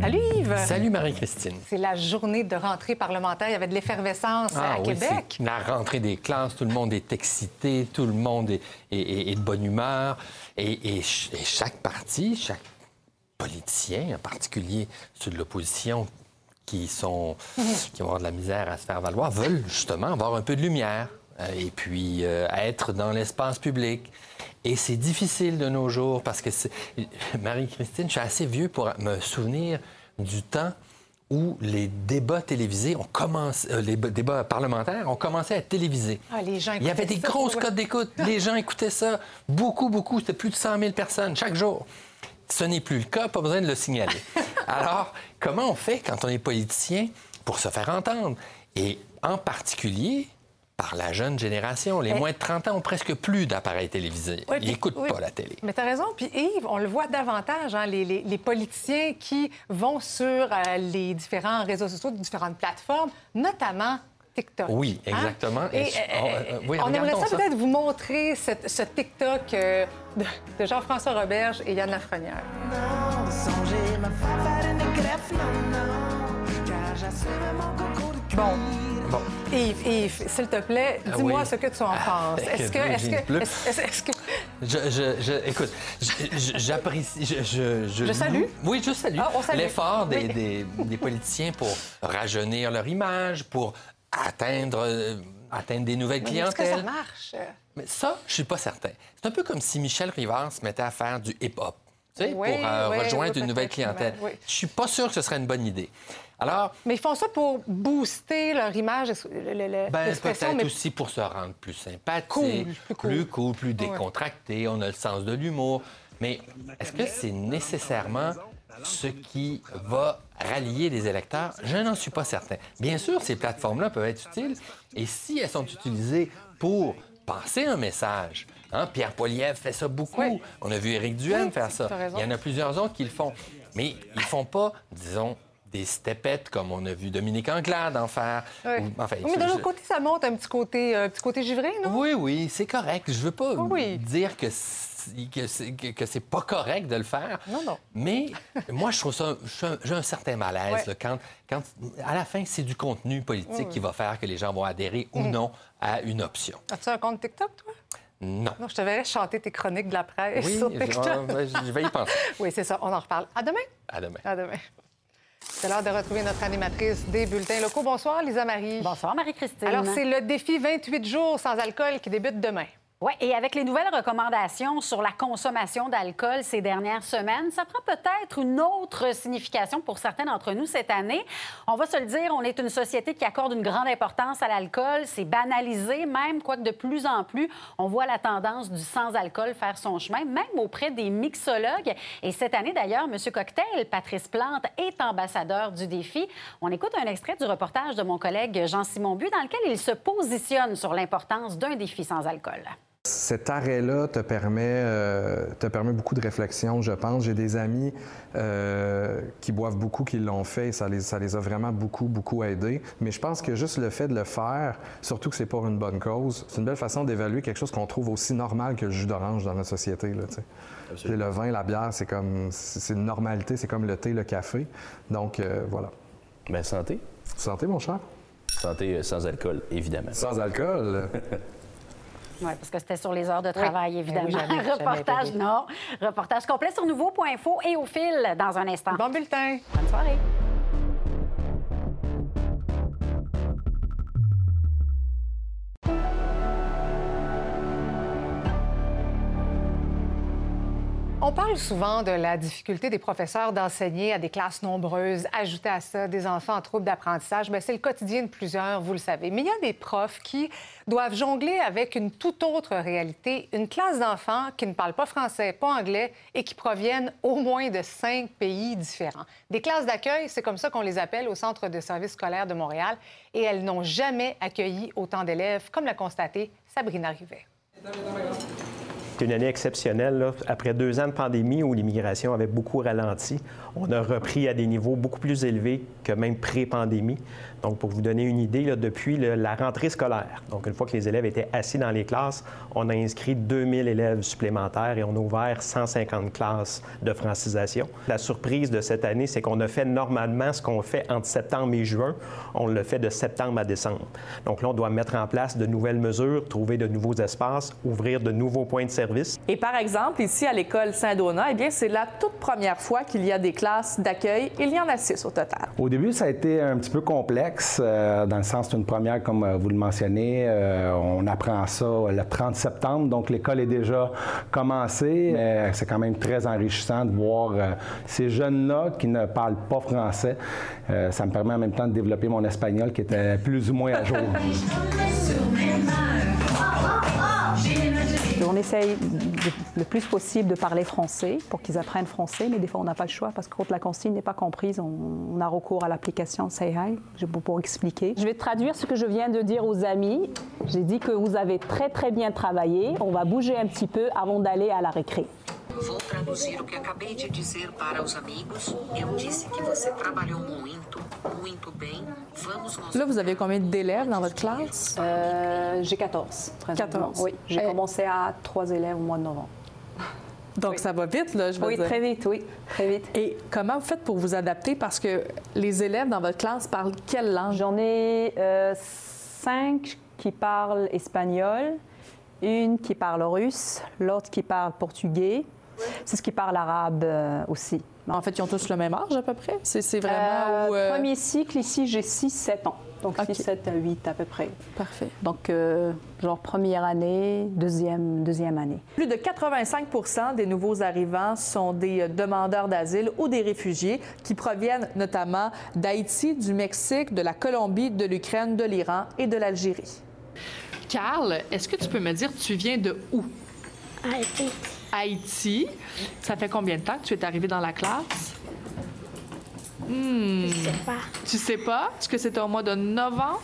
Salut Yves! Salut Marie-Christine. C'est la journée de rentrée parlementaire. Il y avait de l'effervescence Ah à oui, Québec. La rentrée des classes, tout le monde est excité, tout le monde est, est- est- est de bonne humeur. Et, et chaque parti, chaque politicien, en particulier ceux de l'opposition qui sont qui vont avoir de la misère à se faire valoir, veulent justement avoir un peu de lumière euh, et puis euh, être dans l'espace public. Et c'est difficile de nos jours parce que. Marie-Christine, je suis assez vieux pour me souvenir du temps où les débats télévisés ont commencé, euh, les débats parlementaires ont commencé à être télévisés. Ah, les gens Il y avait des ça, grosses ouais. cotes d'écoute. Les gens écoutaient ça. Beaucoup, beaucoup. C'était plus de 100 000 personnes chaque jour. Ce n'est plus le cas, pas besoin de le signaler. Alors, comment on fait quand on est politicien pour se faire entendre? Et en particulier, par la jeune génération, les Mais- moins de 30 ans ont presque plus d'appareils télévisés. Oui, Ils n'écoutent oui. pas la télé. Mais tu as raison. Puis Yves, on le voit davantage, hein, les, les- les politiciens qui vont sur euh, les différents réseaux sociaux, différentes plateformes, notamment TikTok. Oui, Hein? exactement. Et, euh, on- euh, oui, on aimerait ça, peut-être vous montrer ce TikTok euh, de, de Jean-François Roberge et Yann Lafrenière. Bon. Bon. Yves, Yves, s'il te plaît, Ah dis-moi oui. ce que tu en penses. Ah, Est-ce que, est-ce que, est-ce- est-ce- est-ce que, Je, je- je- écoute, je- je- j'apprécie. Je, je, Je salue. Oui, je salue. Ah, on salue. L'effort des, Oui. des- des politiciens pour rajeunir leur image, pour atteindre, euh, atteindre des nouvelles Mais Est-ce que clientèles. ça marche? Mais ça, je suis pas certain. C'est un peu comme si Michel Rivard se mettait à faire du hip-hop, tu sais, Oui, pour euh, oui, rejoindre oui, une nouvelle clientèle. Je suis pas sûr que ce serait une bonne idée. Alors, Mais ils font ça pour booster leur image, le- Ben, peut-être mais aussi pour se rendre plus sympathique, Cool, plus cool. plus cool, plus décontracté. On a le sens de l'humour. Mais est-ce que c'est nécessairement ce qui va rallier les électeurs? Je n'en suis pas certain. Bien sûr, ces plateformes-là peuvent être utiles. Et si elles sont utilisées pour passer un message, hein, Pierre Poilievre fait ça beaucoup. On a vu Éric Oui, faire ça. Il y en a plusieurs autres qui le font. Mais ils font pas, disons, des stepettes comme on a vu Dominique Anglade en faire. Ouais. Ou- enfin, Oui, mais de je- l'autre côté, ça monte un petit côté, euh, petit côté givré, non? oui, oui, c'est correct. Je veux pas Oui. dire que que c'est, pas correct de le faire. Non, non. Mais moi, je trouve ça. je un- J'ai un certain malaise Ouais. là, quand, quand, à la fin, c'est du contenu politique qui va faire que les gens vont adhérer ou Mm. non à une option. As-tu un compte TikTok, toi? Non. Non, je te verrais chanter tes chroniques de la presse Oui, sur je- TikTok. ben, je vais y penser. oui, c'est ça. On en reparle. À demain. À demain. À demain. C'est l'heure de retrouver notre animatrice des bulletins locaux. Bonsoir, Lisa Marie. Bonsoir, Marie-Christine. Alors, c'est le défi 28 jours sans alcool qui débute demain. Oui, et avec les nouvelles recommandations sur la consommation d'alcool ces dernières semaines, ça prend peut-être une autre signification pour certains d'entre nous cette année. On va se le dire, on est une société qui accorde une grande importance à l'alcool. C'est banalisé même, quoique de plus en plus, on voit la tendance du sans-alcool faire son chemin, même auprès des mixologues. Et cette année, d'ailleurs, M. Cocktail, Patrice Plante, est ambassadeur du défi. On écoute un extrait du reportage de mon collègue Jean-Simon Bu dans lequel il se positionne sur l'importance d'un défi sans alcool. Cet arrêt-là te permet, euh, te permet beaucoup de réflexion, je pense. J'ai des amis euh, qui boivent beaucoup, qui l'ont fait, et ça les, ça les a vraiment beaucoup, beaucoup aidés. Mais je pense que juste le fait de le faire, surtout que c'est pour une bonne cause, c'est une belle façon d'évaluer quelque chose qu'on trouve aussi normal que le jus d'orange dans notre société. Là, le vin, la bière, c'est comme c'est une normalité, c'est comme le thé, le café. Donc euh, voilà. Bien, santé. Santé, mon cher. Santé sans alcool, évidemment. Sans alcool. Oui, parce que c'était sur les heures de travail, Eh évidemment. oui, Reportage, non. Reportage complet sur nouveau.info et au fil dans un instant. Bon bulletin. Bonne soirée. Parle souvent de la difficulté des professeurs d'enseigner à des classes nombreuses. Ajouter à ça des enfants en trouble d'apprentissage, bien, c'est le quotidien de plusieurs, vous le savez. Mais il y a des profs qui doivent jongler avec une toute autre réalité, une classe d'enfants qui ne parlent pas français, pas anglais et qui proviennent au moins de cinq pays différents. Des classes d'accueil, c'est comme ça qu'on les appelle au Centre de services scolaires de Montréal, et elles n'ont jamais accueilli autant d'élèves, comme l'a constaté Sabrina Rivet. C'est une année exceptionnelle. Après deux ans de pandémie où l'immigration avait beaucoup ralenti, on a repris à des niveaux beaucoup plus élevés que même pré-pandémie. Donc, pour vous donner une idée, là, depuis le- la rentrée scolaire, donc une fois que les élèves étaient assis dans les classes, on a inscrit 2000 élèves supplémentaires et on a ouvert 150 classes de francisation. La surprise de cette année, c'est qu'on a fait normalement ce qu'on fait entre septembre et juin. On le fait de septembre à décembre. Donc là, on doit mettre en place de nouvelles mesures, trouver de nouveaux espaces, ouvrir de nouveaux points de service. Et par exemple, ici à l'école Saint-Donat, eh bien, c'est la toute première fois qu'il y a des classes d'accueil. Il y en a six au total. Au début, ça a été un petit peu complexe, euh, dans le sens d'une première, comme euh, vous le mentionnez. euh, on apprend ça le 30 septembre, donc l'école est déjà commencée. C'est quand même très enrichissant de voir ces jeunes-là qui ne parlent pas français. Ça me permet en même temps de développer mon espagnol qui était plus ou moins à jour. On essaye le plus possible de parler français pour qu'ils apprennent français, mais des fois on n'a pas le choix parce que la consigne n'est pas comprise, on, a recours à l'application Say Hi pour, pour expliquer. Je vais traduire ce que je viens de dire aux amis. J'ai dit que vous avez très très bien travaillé. On va bouger un petit peu avant d'aller à la récré. Vou traduzir o que acabei de dizer para os amigos. Eu disse que você trabalhou muito, muito bem. Vamos Là, vous avez combien d'élèves dans votre classe? Euh, J'ai 14. présentement. 14. Oui, j'ai Euh, commencé à trois élèves au mois de novembre. Donc, ça va vite, là, je veux Oui, dire. très vite, oui, très vite. Et comment vous faites pour vous adapter? Parce que les élèves dans votre classe parlent quelle langue? J'en ai euh, cinq qui parlent espagnol, une qui parle russe, l'autre qui parle portugais, c'est ce qui parle arabe euh, aussi. En fait, ils ont tous le même âge à peu près? C'est c'est vraiment Euh, où, euh, Premier cycle, ici, j'ai 6-7 ans. Donc 6, 7, 8 à peu près. Parfait. Donc, euh, genre première année, deuxième, deuxième année. Plus de 85% des nouveaux arrivants sont des euh, demandeurs d'asile ou des réfugiés qui proviennent notamment d'Haïti, du Mexique, de la Colombie, de l'Ukraine, de l'Iran et de l'Algérie. Carl, est-ce que tu peux me dire, tu viens de où? Haïti. Haïti. Ça fait combien de temps que tu es arrivé dans la classe? Hmm. Je sais pas. Tu sais pas? Est-ce que c'était au mois de novembre?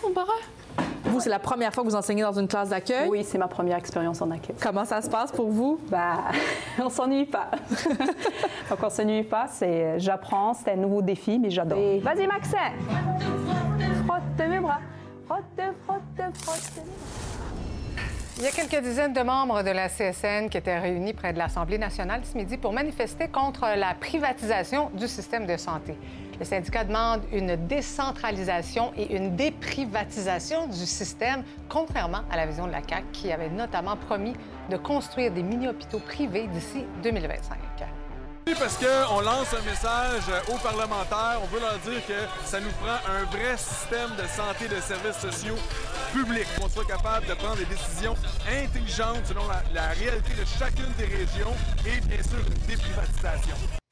Vous, c'est la première fois que vous enseignez dans une classe d'accueil? Oui, c'est ma première expérience en accueil. Comment ça se passe pour vous? Bah, on s'ennuie pas. Donc, on s'ennuie pas. C'est, j'apprends, c'est un nouveau défi, mais j'adore. Et Vas-y, Maxime! Frotte mes bras. Frotte, frotte, frotte mes bras. Il y a quelques dizaines de membres de la CSN qui étaient réunis près de l'Assemblée nationale ce midi pour manifester contre la privatisation du système de santé. Le syndicat demande une décentralisation et une déprivatisation du système, contrairement à la vision de la CAQ qui avait notamment promis de construire des mini-hôpitaux privés d'ici 2025. Parce qu'on lance un message aux parlementaires, on veut leur dire que ça nous prend un vrai système de santé de services sociaux publics, qu'on soit capable de prendre des décisions intelligentes selon la, la réalité de chacune des régions et bien sûr une déprivatisation.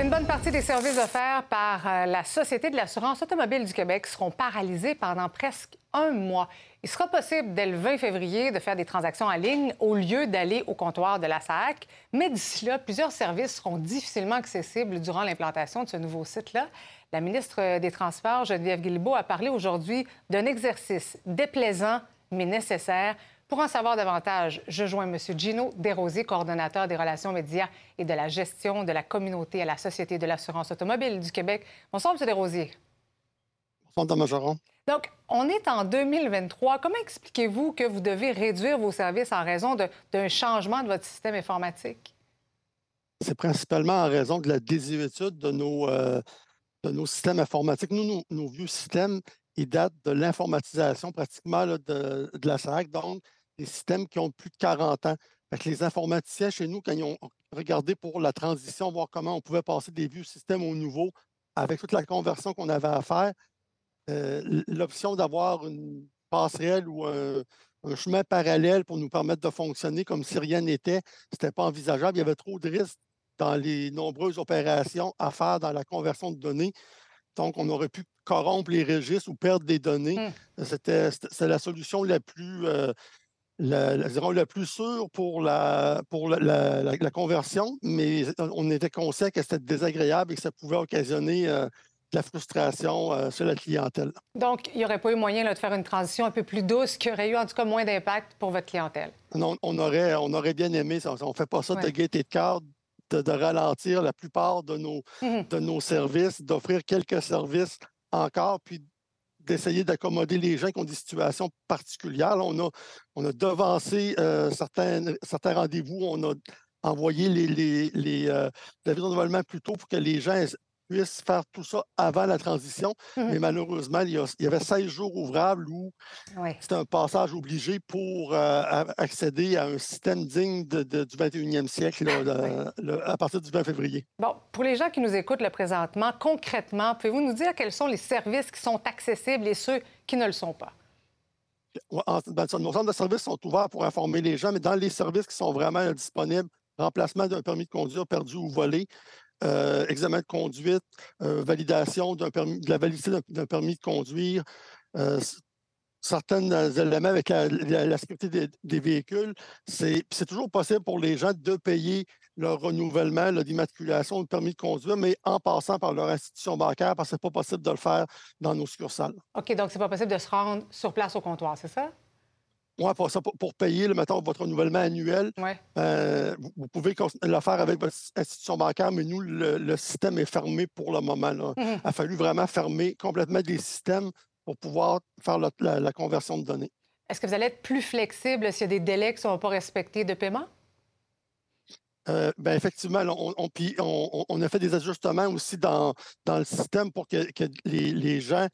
Une bonne partie des services offerts par euh, la Société de l'assurance automobile du Québec seront paralysés pendant presque un mois. Il sera possible dès le 20 février de faire des transactions en ligne au lieu d'aller au comptoir de la SAC. Mais d'ici là, plusieurs services seront difficilement accessibles durant l'implantation de ce nouveau site-là. La ministre des Transports, Geneviève Guilbeault, a parlé aujourd'hui d'un exercice déplaisant mais nécessaire. Pour en savoir davantage, je joins M. Gino Desrosiers, coordonnateur des relations médias et de la gestion de la communauté à la Société de l'assurance automobile du Québec. Bonsoir, M. Desrosiers. Bonsoir, Mme Majoron. Donc, on est en 2023. Comment expliquez-vous que vous devez réduire vos services en raison d'un changement de votre système informatique? C'est principalement en raison de la désuétude de nos, euh, de nos systèmes informatiques. Nous, nos, nos vieux systèmes, ils datent de l'informatisation pratiquement là, de, de la SAC, donc des systèmes qui ont plus de 40 ans. Fait que les informaticiens chez nous, quand ils ont regardé pour la transition, voir comment on pouvait passer des vieux systèmes aux nouveaux, avec toute la conversion qu'on avait à faire, euh, l'option d'avoir une passerelle ou un, un chemin parallèle pour nous permettre de fonctionner comme si rien n'était, ce n'était pas envisageable. Il y avait trop de risques dans les nombreuses opérations à faire dans la conversion de données. Donc, on aurait pu corrompre les registres ou perdre des données. C'était c'était- c'est la solution la plus, euh, la- disons, la plus sûre pour, la, pour la, la- la- la conversion, mais on était conscient que c'était désagréable et que ça pouvait occasionner euh, la frustration euh, sur la clientèle. Donc, il n'y aurait pas eu moyen là, de faire une transition un peu plus douce qui aurait eu en tout cas moins d'impact pour votre clientèle? Non, on aurait, on aurait bien aimé. On ne fait pas ça de gaieté de cœur, de, de ralentir la plupart de nos, Mhm. de nos services, d'offrir quelques services encore, puis d'essayer d'accommoder les gens qui ont des situations particulières. On, a, on devancé euh, certains, rendez-vous, on a envoyé les, les, euh, avis de plus tôt pour que les gens puissent faire tout ça avant la transition. Mhm. Mais malheureusement, il y, a- il y avait 16 jours ouvrables où c'était un passage obligé pour euh, accéder à un système digne de- de- du 21e siècle là, le- le- à partir du 20 février. Bon, pour les gens qui nous écoutent le présentement, concrètement, pouvez-vous nous dire quels sont les services qui sont accessibles et ceux qui ne le sont pas? Ben, nos centres de services sont ouverts pour informer les gens, mais dans les services qui sont vraiment disponibles, remplacement d'un permis de conduire perdu ou volé, euh, examen de conduite, euh, validation de la validité d'un- permis de conduire, euh, certains éléments avec la, sécurité des, véhicules. C'est toujours possible pour les gens de payer leur renouvellement ou de permis de conduire, mais en passant par leur institution bancaire, parce que ce n'est pas possible de le faire dans nos succursales. OK, donc c'est pas possible de se rendre sur place au comptoir, c'est ça? Pour, ça, pour, pour payer, là, mettons, votre renouvellement annuel, Ouais. euh, vous, vous pouvez le faire avec votre institution bancaire, mais nous, le, le système est fermé pour le moment. Là. Mhm. Il a fallu vraiment fermer complètement des systèmes pour pouvoir faire la, la conversion de données. Est-ce que vous allez être plus flexible s'il y a des délais qui ne sont pas respectés de paiement? Euh, ben, effectivement, on, on- puis on- on- on a fait des ajustements aussi dans, dans le système pour que, que les, les gens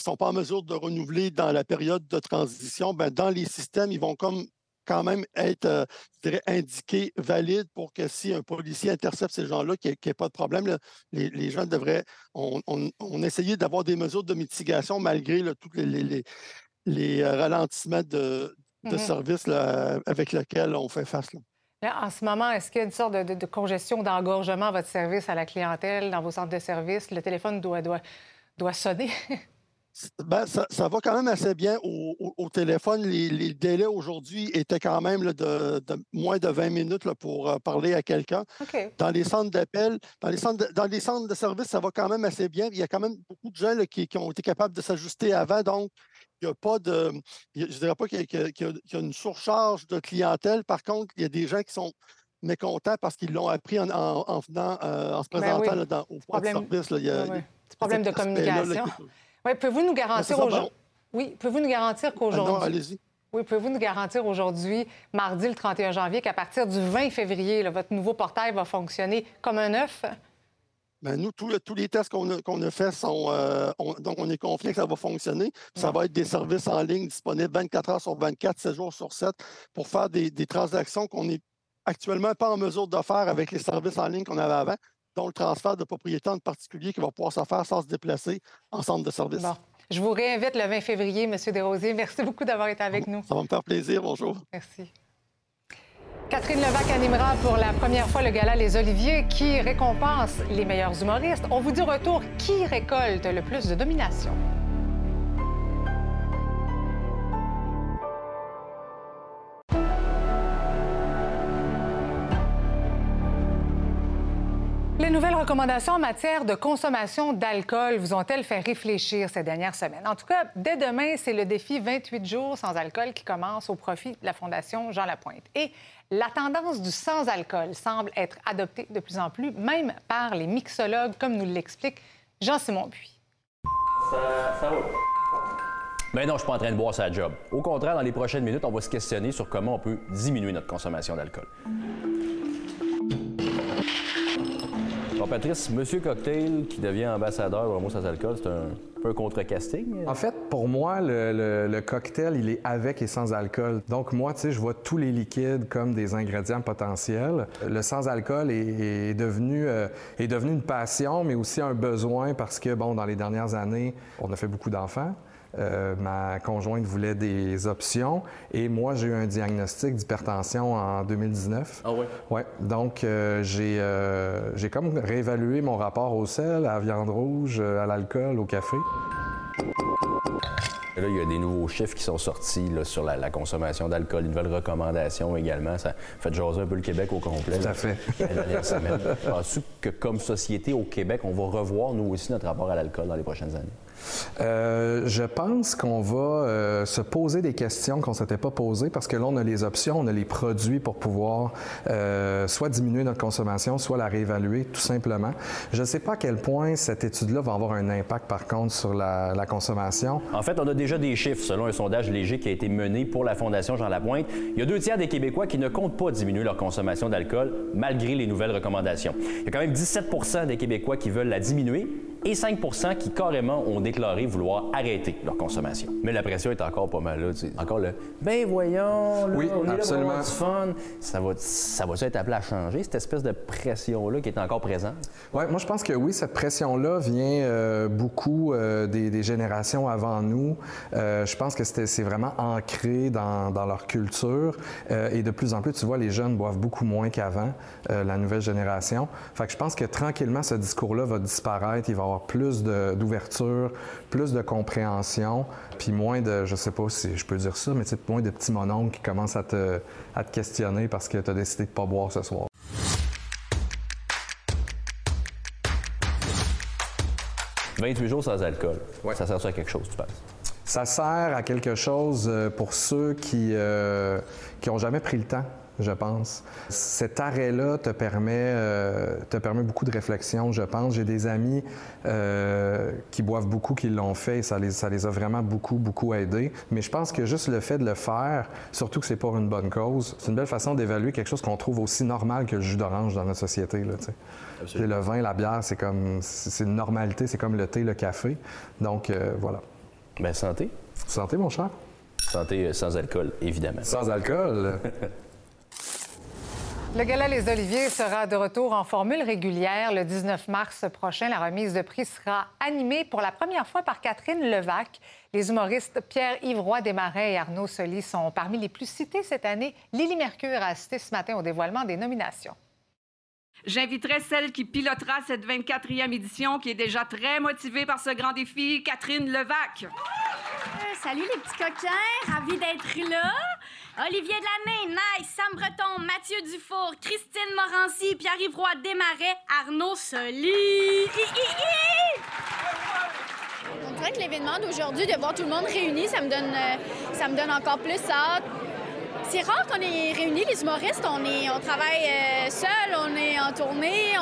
qui ne sont pas en mesure de renouveler dans la période de transition, ben, dans les systèmes, ils vont comme quand même être, euh, je dirais, indiqués, valides pour que si un policier intercepte ces gens-là, qu'il n'y ait, pas de problème, là, les, les gens devraient. On, on, on essayait d'avoir des mesures de mitigation malgré là, tous les, les- les- les, euh, ralentissements de, de Mhm. services là, avec lesquels on fait face. là. Là, en ce moment, est-ce qu'il y a une sorte de, de- de congestion, d'engorgement à votre service à la clientèle, dans vos centres de service? Le téléphone doit, doit, doit sonner. Ben, ça, ça va quand même assez bien au, au- au téléphone. Les, les délais aujourd'hui étaient quand même là, de, de moins de 20 minutes là, pour euh, parler à quelqu'un. Dans les centres d'appel, dans les centres de, dans les centres de service, ça va quand même assez bien. Il y a quand même beaucoup de gens là, qui, qui ont été capables de s'ajuster avant. Donc, il n'y a pas de. Je ne dirais pas qu'il y, a- y une surcharge de clientèle. Par contre, il y a des gens qui sont mécontents parce qu'ils l'ont appris en, en- en venant, euh, en se Ben présentant oui. dans, au point de service. Il y a- il y a Petit problème de communication. Oui, pouvez-vous nous garantir aujourd'hui... Oui, pouvez-vous nous garantir qu'aujourd'hui... Ah allez-y. Oui, pouvez-vous nous garantir aujourd'hui, mardi le 31 janvier, qu'à partir du 20 février, là, votre nouveau portail va fonctionner comme un œuf? Ben, nous, tous, tous les tests qu'on a, qu'on a faits sont. euh, on- donc, on est confiant que ça va fonctionner. Ça va être des services en ligne disponibles 24 heures sur 24, 7 jours sur 7 pour faire des, des transactions qu'on n'est actuellement pas en mesure de faire avec les services en ligne qu'on avait avant, dont le transfert de propriété en particulier qui va pouvoir se faire sans se déplacer en centre de service. Bon. Je vous réinvite le 20 février, M. Desrosiers. Merci beaucoup d'avoir été avec nous. Ça va me faire plaisir. Bonjour. Merci. Catherine Levac animera pour la première fois le gala Les Oliviers qui récompense les meilleurs humoristes. On vous dit au retour qui récolte le plus de domination. Les nouvelles recommandations en matière de consommation d'alcool vous ont-elles fait réfléchir ces dernières semaines? En tout cas, dès demain, c'est le défi 28 jours sans alcool qui commence au profit de la Fondation Jean Lapointe. Et la tendance du sans-alcool semble être adoptée de plus en plus, même par les mixologues, comme nous l'explique Jean-Simon Buis. Ça, ça va. Ben non, je suis pas en train de boire sa job. Au contraire, dans les prochaines minutes, on va se questionner sur comment on peut diminuer notre consommation d'alcool. Patrice, Monsieur Cocktail qui devient ambassadeur de Homo sans alcool, c'est un peu un contre-casting. En fait, pour moi, le, cocktail, il est avec et sans alcool. Donc, moi, tu sais, je vois tous les liquides comme des ingrédients potentiels. Le sans-alcool est devenu, euh, est devenu une passion, mais aussi un besoin parce que, bon, dans les dernières années, on a fait beaucoup d'enfants. Euh, ma conjointe voulait des options et moi, j'ai eu un diagnostic d'hypertension en 2019. Ah oui? Ouais. Donc, euh, j'ai euh, j'ai comme réévalué mon rapport au sel, à la viande rouge, à l'alcool, au café. Là, il y a des nouveaux chiffres qui sont sortis là, sur la, la consommation d'alcool, une nouvelle recommandation également. Ça fait jaser un peu le Québec au complet. Tout à fait. La dernière semaine. Penses-tu que comme société au Québec, on va revoir nous aussi notre rapport à l'alcool dans les prochaines années? Euh, je pense qu'on va euh, se poser des questions qu'on ne s'était pas posées parce que là, on a les options, on a les produits pour pouvoir euh, soit diminuer notre consommation, soit la réévaluer, tout simplement. Je ne sais pas à quel point cette étude-là va avoir un impact, par contre, sur la, consommation. En fait, on a déjà des chiffres selon un sondage léger qui a été mené pour la Fondation Jean Lapointe. Il y a deux tiers des Québécois qui ne comptent pas diminuer leur consommation d'alcool malgré les nouvelles recommandations. Il y a quand même 17% des Québécois qui veulent la diminuer et 5% qui carrément ont déclaré vouloir arrêter leur consommation. Mais la pression est encore pas mal là. Tu sais. Encore le ben voyons, là, oui, on est absolument. là pour avoir du fun. Ça va, ça va être appelé à changer, cette espèce de pression-là qui est encore présente? Oui, moi je pense que oui, cette pression-là vient euh, beaucoup euh, des, des, générations avant nous. Euh, je pense que c'est vraiment ancré dans, dans leur culture. Euh, et de plus en plus, tu vois, les jeunes boivent beaucoup moins qu'avant, euh, la nouvelle génération. Fait que je pense que tranquillement, ce discours-là va disparaître. Il va avoir plus d'ouverture, plus de compréhension, puis moins de, je sais pas si je peux dire ça, mais moins de petits mononcles qui commencent à te, à te questionner parce que tu as décidé de pas boire ce soir. « 28 jours sans alcool, ouais. ça sert à quelque chose, tu penses? Ça sert à quelque chose euh, pour ceux qui euh, qui ont jamais pris le temps je pense. Cet arrêt-là te permet, euh, te permet beaucoup de réflexion, je pense. J'ai des amis euh, qui boivent beaucoup, qui l'ont fait et ça les, ça les a vraiment beaucoup, beaucoup aidés. Mais je pense que juste le fait de le faire, surtout que c'est pour une bonne cause, c'est une belle façon d'évaluer quelque chose qu'on trouve aussi normal que le jus d'orange dans notre société. Là, le vin, la bière, c'est comme c'est une normalité, c'est comme le thé, le café. Donc euh, voilà. Bien, santé. Santé, mon cher. Santé sans alcool, évidemment. Sans alcool? Le Gala Les Oliviers sera de retour en formule régulière le 19 mars prochain. La remise de prix sera animée pour la première fois par Catherine Levac. Les humoristes Pierre-Yves Roy Desmarais et Arnaud Soli sont parmi les plus cités cette année. Lily Mercure a assisté ce matin au dévoilement des nominations. J'inviterai celle qui pilotera cette 24e édition, qui est déjà très motivée par ce grand défi, Catherine Levac. Euh, salut les petits coquins, ravi d'être là. Olivier Delané, Nice, Sam Breton, Mathieu Dufour, Christine Morancy, Pierre-Yves Roy Desmarais, Arnaud Soli. On dirait que l'événement d'aujourd'hui, de voir tout le monde réuni, ça me donne, ça me donne encore plus hâte. C'est rare qu'on est réunis, les humoristes. On, est, on travaille euh, seul, on est en tournée.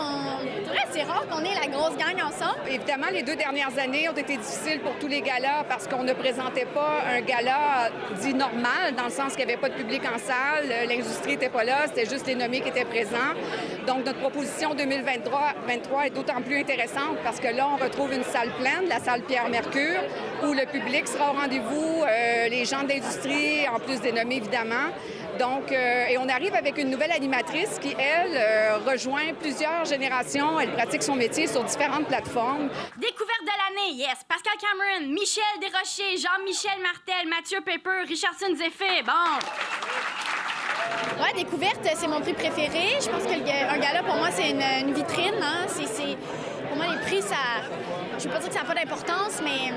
C'est rare qu'on ait la grosse gang ensemble. Évidemment, les deux dernières années ont été difficiles pour tous les galas parce qu'on ne présentait pas un gala dit normal, dans le sens qu'il n'y avait pas de public en salle, l'industrie n'était pas là, c'était juste les nommés qui étaient présents. Donc, notre proposition 2023 23 est d'autant plus intéressante parce que là, on retrouve une salle pleine, la salle Pierre-Mercure, où le public sera au rendez-vous, euh, les gens d'industrie, en plus des nommés, évidemment. Donc, euh, et on arrive avec une nouvelle animatrice qui, elle, euh, rejoint plusieurs générations. Elle pratique son métier sur différentes plateformes. Découverte de l'année, yes. Pascal Cameron, Michel Desrochers, Jean-Michel Martel, Mathieu Pepper, Richardson Zeffé. Bon. Ouais, découverte, c'est mon prix préféré. Je pense qu'un gala, pour moi, c'est une, une, vitrine. Hein? C'est, pour moi, les prix, ça. Je ne veux pas dire que ça n'a pas d'importance, mais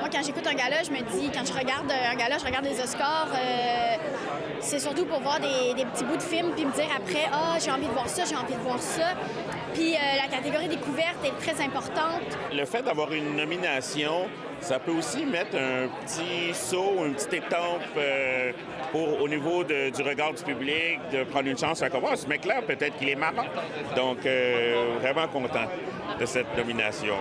moi, quand j'écoute un gala, je me dis, quand je regarde un gala, je regarde les Oscars, euh, c'est surtout pour voir des, petits bouts de films, puis me dire après, ah, oh, j'ai envie de voir ça, j'ai envie de voir ça. Puis euh, la catégorie découverte est très importante. Le fait d'avoir une nomination, ça peut aussi mettre un petit saut, une petite étampe euh, pour, au niveau du regard du public, de prendre une chance à comment ce mec-là, peut-être qu'il est marrant. Donc, euh, vraiment content de cette nomination.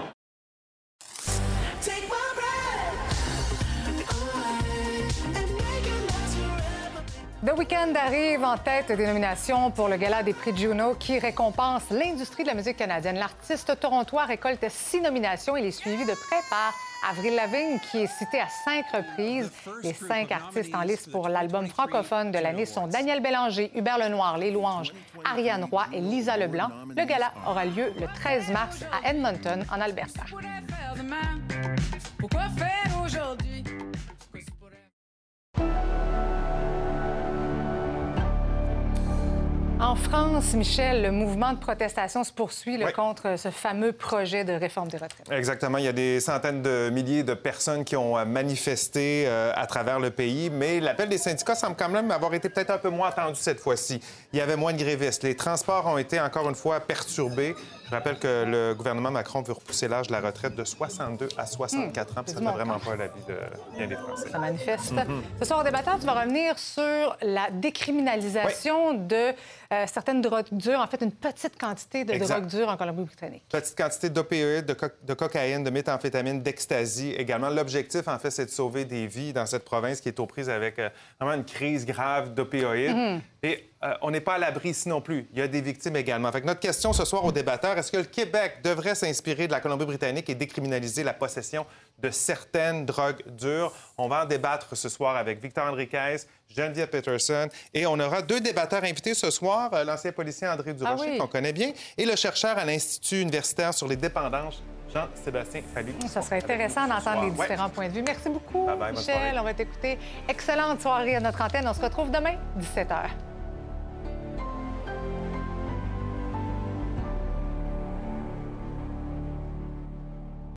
The Weeknd arrive en tête des nominations pour le Gala des prix Juno qui récompense l'industrie de la musique canadienne. L'artiste torontois récolte six nominations. Il est suivi de près par Avril Lavigne, qui est cité à cinq reprises. Les cinq artistes en liste pour l'album francophone de l'année sont Daniel Bélanger, Hubert Lenoir, Les Louanges, Ariane Roy et Lisa Leblanc. Le gala aura lieu le 13 mars à Edmonton, en Alberta. Pourquoi faire aujourd'hui? En France, Michel, le mouvement de protestation se poursuit là, contre ce fameux projet de réforme des retraites. Exactement. Il y a des centaines de milliers de personnes qui ont euh, manifesté euh, à travers le pays, mais l'appel des syndicats semble quand même avoir été peut-être un peu moins attendu cette fois-ci. Il y avait moins de grévistes. Les transports ont été encore une fois perturbés. Je rappelle que le gouvernement Macron veut repousser l'âge de la retraite de 62 à 64 ans. puis Ça monde. vraiment pas l'avis de bien des Français. Ça manifeste. Mhm. Ce soir, au débatteur, tu vas revenir sur la décriminalisation de euh, certaines drogues dures, en fait, une petite quantité de Exact. drogues dures en Colombie-Britannique. Petite quantité d'opioïdes, de, co- de cocaïne, de méthamphétamine, d'ecstasy également. L'objectif, en fait, c'est de sauver des vies dans cette province qui est aux prises avec euh, vraiment une crise grave d'opioïdes. Mhm. Et euh, on n'est pas à l'abri ici non plus. Il y a des victimes également. Fait que notre question ce soir au débatteur, est-ce que le Québec devrait s'inspirer de la Colombie-Britannique et décriminaliser la possession de certaines drogues dures? On va en débattre ce soir avec Victor Henriquez, Geneviève Peterson et on aura deux débatteurs invités ce soir, euh, l'ancien policier André Durocher, Ah oui. qu'on connaît bien, et le chercheur à l'Institut universitaire sur les dépendances, Jean-Sébastien Fallu. Ça serait intéressant d'entendre les Ouais. différents points de vue. Merci beaucoup, Bye bye, bonne Michel. On va t'écouter. Excellente soirée à notre antenne. On se retrouve demain, 17h.